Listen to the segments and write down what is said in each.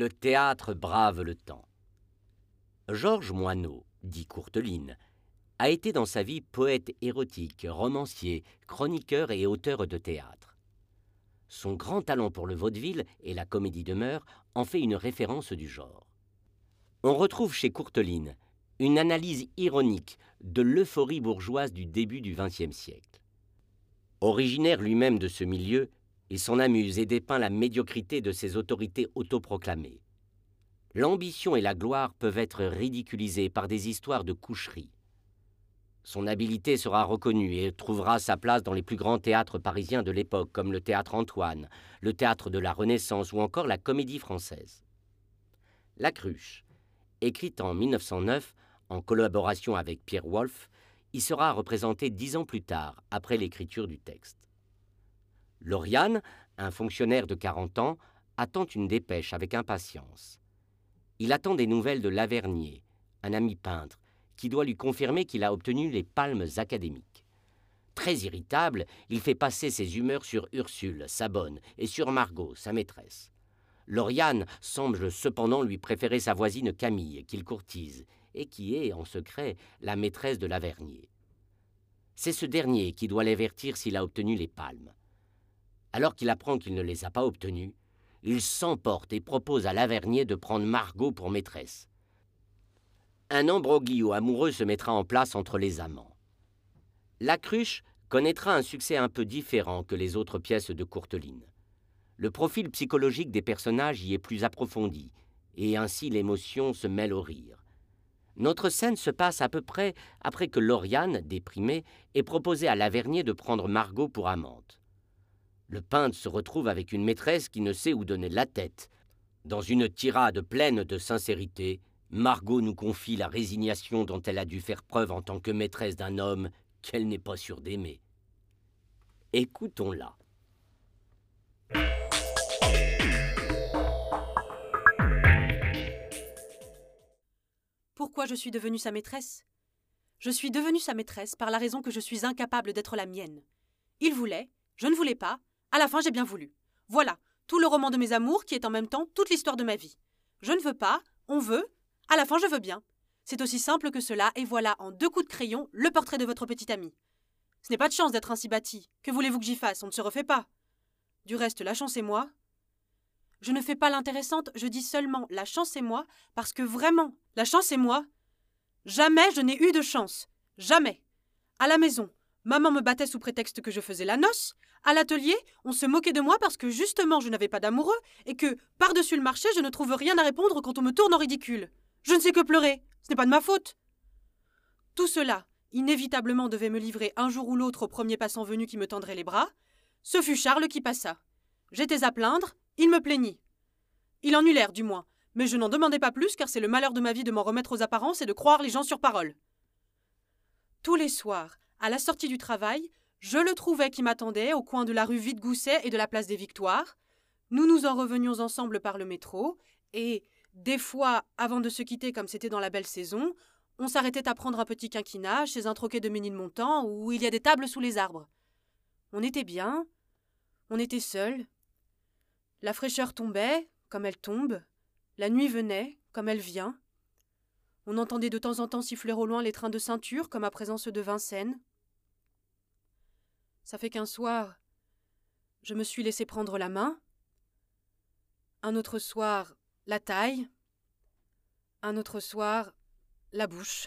Le théâtre brave le temps. Georges Moineau, dit Courteline, a été dans sa vie poète érotique, romancier, chroniqueur et auteur de théâtre. Son grand talent pour le vaudeville et la comédie de mœurs en fait une référence du genre. On retrouve chez Courteline une analyse ironique de l'euphorie bourgeoise du début du XXe siècle. Originaire lui-même de ce milieu, il s'en amuse et dépeint la médiocrité de ses autorités autoproclamées. L'ambition et la gloire peuvent être ridiculisées par des histoires de coucherie. Son habileté sera reconnue et trouvera sa place dans les plus grands théâtres parisiens de l'époque, comme le théâtre Antoine, le théâtre de la Renaissance ou encore la comédie française. La Cruche, écrite en 1909 en collaboration avec Pierre Wolff, y sera représenté dix ans plus tard, après l'écriture du texte. Lauriane, un fonctionnaire de 40 ans, attend une dépêche avec impatience. Il attend des nouvelles de Lavernier, un ami peintre, qui doit lui confirmer qu'il a obtenu les palmes académiques. Très irritable, il fait passer ses humeurs sur Ursule, sa bonne, et sur Margot, sa maîtresse. Lauriane semble cependant lui préférer sa voisine Camille, qu'il courtise, et qui est, en secret, la maîtresse de Lavernier. C'est ce dernier qui doit l'avertir s'il a obtenu les palmes. Alors qu'il apprend qu'il ne les a pas obtenues, il s'emporte et propose à Lavernier de prendre Margot pour maîtresse. Un embroglio amoureux se mettra en place entre les amants. La cruche connaîtra un succès un peu différent que les autres pièces de Courteline. Le profil psychologique des personnages y est plus approfondi, et ainsi l'émotion se mêle au rire. Notre scène se passe à peu près après que Lauriane, déprimée, ait proposé à Lavernier de prendre Margot pour amante. Le peintre se retrouve avec une maîtresse qui ne sait où donner la tête. Dans une tirade pleine de sincérité, Margot nous confie la résignation dont elle a dû faire preuve en tant que maîtresse d'un homme qu'elle n'est pas sûre d'aimer. Écoutons-la. Pourquoi je suis devenue sa maîtresse? Je suis devenue sa maîtresse par la raison que je suis incapable d'être la mienne. Il voulait, je ne voulais pas, à la fin, j'ai bien voulu. Voilà, tout le roman de mes amours qui est en même temps toute l'histoire de ma vie. Je ne veux pas, on veut, à la fin, je veux bien. C'est aussi simple que cela, et voilà, en deux coups de crayon, le portrait de votre petite amie. Ce n'est pas de chance d'être ainsi bâti. Que voulez-vous que j'y fasse? On ne se refait pas. Du reste, la chance et moi. Je ne fais pas l'intéressante, je dis seulement la chance et moi, parce que vraiment, la chance et moi. Jamais je n'ai eu de chance. Jamais. À la maison, Maman me battait sous prétexte que je faisais la noce. À l'atelier, on se moquait de moi parce que justement je n'avais pas d'amoureux et que, par-dessus le marché, je ne trouve rien à répondre quand on me tourne en ridicule. Je ne sais que pleurer. Ce n'est pas de ma faute. Tout cela, inévitablement, devait me livrer un jour ou l'autre au premier passant venu qui me tendrait les bras. Ce fut Charles qui passa. J'étais à plaindre, il me plaignit. Il en eut l'air, du moins, mais je n'en demandais pas plus car c'est le malheur de ma vie de m'en remettre aux apparences et de croire les gens sur parole. Tous les soirs, à la sortie du travail, je le trouvais qui m'attendait au coin de la rue Vite-Gousset et de la place des Victoires. Nous nous en revenions ensemble par le métro, et, des fois, avant de se quitter comme c'était dans la belle saison, on s'arrêtait à prendre un petit quinquina chez un troquet de Ménilmontant où il y a des tables sous les arbres. On était bien, on était seuls. La fraîcheur tombait, comme elle tombe, la nuit venait, comme elle vient. On entendait de temps en temps siffler au loin les trains de ceinture, comme à présent ceux de Vincennes. Ça fait qu'un soir, je me suis laissé prendre la main. Un autre soir, la taille. Un autre soir, la bouche.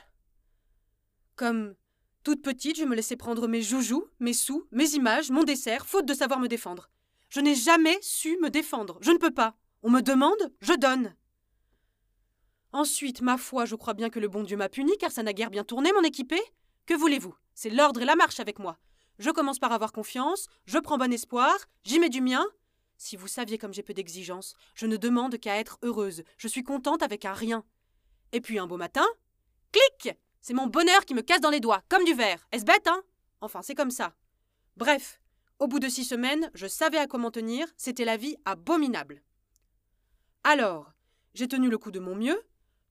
Comme toute petite, je me laissais prendre mes joujoux, mes sous, mes images, mon dessert, faute de savoir me défendre. Je n'ai jamais su me défendre. Je ne peux pas. On me demande, je donne. Ensuite, ma foi, je crois bien que le bon Dieu m'a puni, car ça n'a guère bien tourné, mon équipé. Que voulez-vous? C'est l'ordre et la marche avec moi. Je commence par avoir confiance, je prends bon espoir, j'y mets du mien. Si vous saviez comme j'ai peu d'exigences, je ne demande qu'à être heureuse, je suis contente avec un rien. Et puis un beau matin, clic C'est mon bonheur qui me casse dans les doigts, comme du verre. Est-ce bête, hein? Enfin, c'est comme ça. Bref, au bout de six semaines, je savais à quoi m'en tenir, c'était la vie abominable. Alors, j'ai tenu le coup de mon mieux,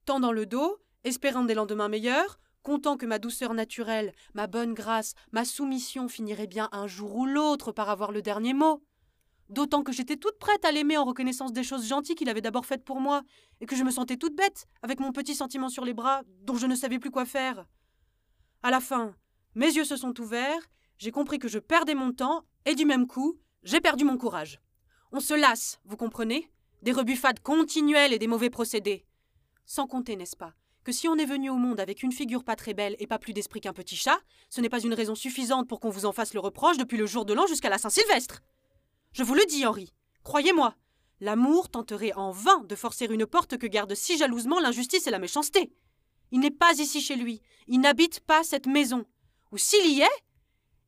tant dans le dos, espérant des lendemains meilleurs, content que ma douceur naturelle, ma bonne grâce, ma soumission finiraient bien un jour ou l'autre par avoir le dernier mot. D'autant que j'étais toute prête à l'aimer en reconnaissance des choses gentilles qu'il avait d'abord faites pour moi, et que je me sentais toute bête, avec mon petit sentiment sur les bras, dont je ne savais plus quoi faire. À la fin, mes yeux se sont ouverts, j'ai compris que je perdais mon temps, et du même coup, j'ai perdu mon courage. On se lasse, vous comprenez? Des rebuffades continuelles et des mauvais procédés. Sans compter, n'est-ce pas, que si on est venu au monde avec une figure pas très belle et pas plus d'esprit qu'un petit chat, ce n'est pas une raison suffisante pour qu'on vous en fasse le reproche depuis le jour de l'an jusqu'à la Saint-Sylvestre. Je vous le dis, Henri, croyez-moi, l'amour tenterait en vain de forcer une porte que gardent si jalousement l'injustice et la méchanceté. Il n'est pas ici chez lui, il n'habite pas cette maison. Ou s'il y est,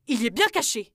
il y est bien caché.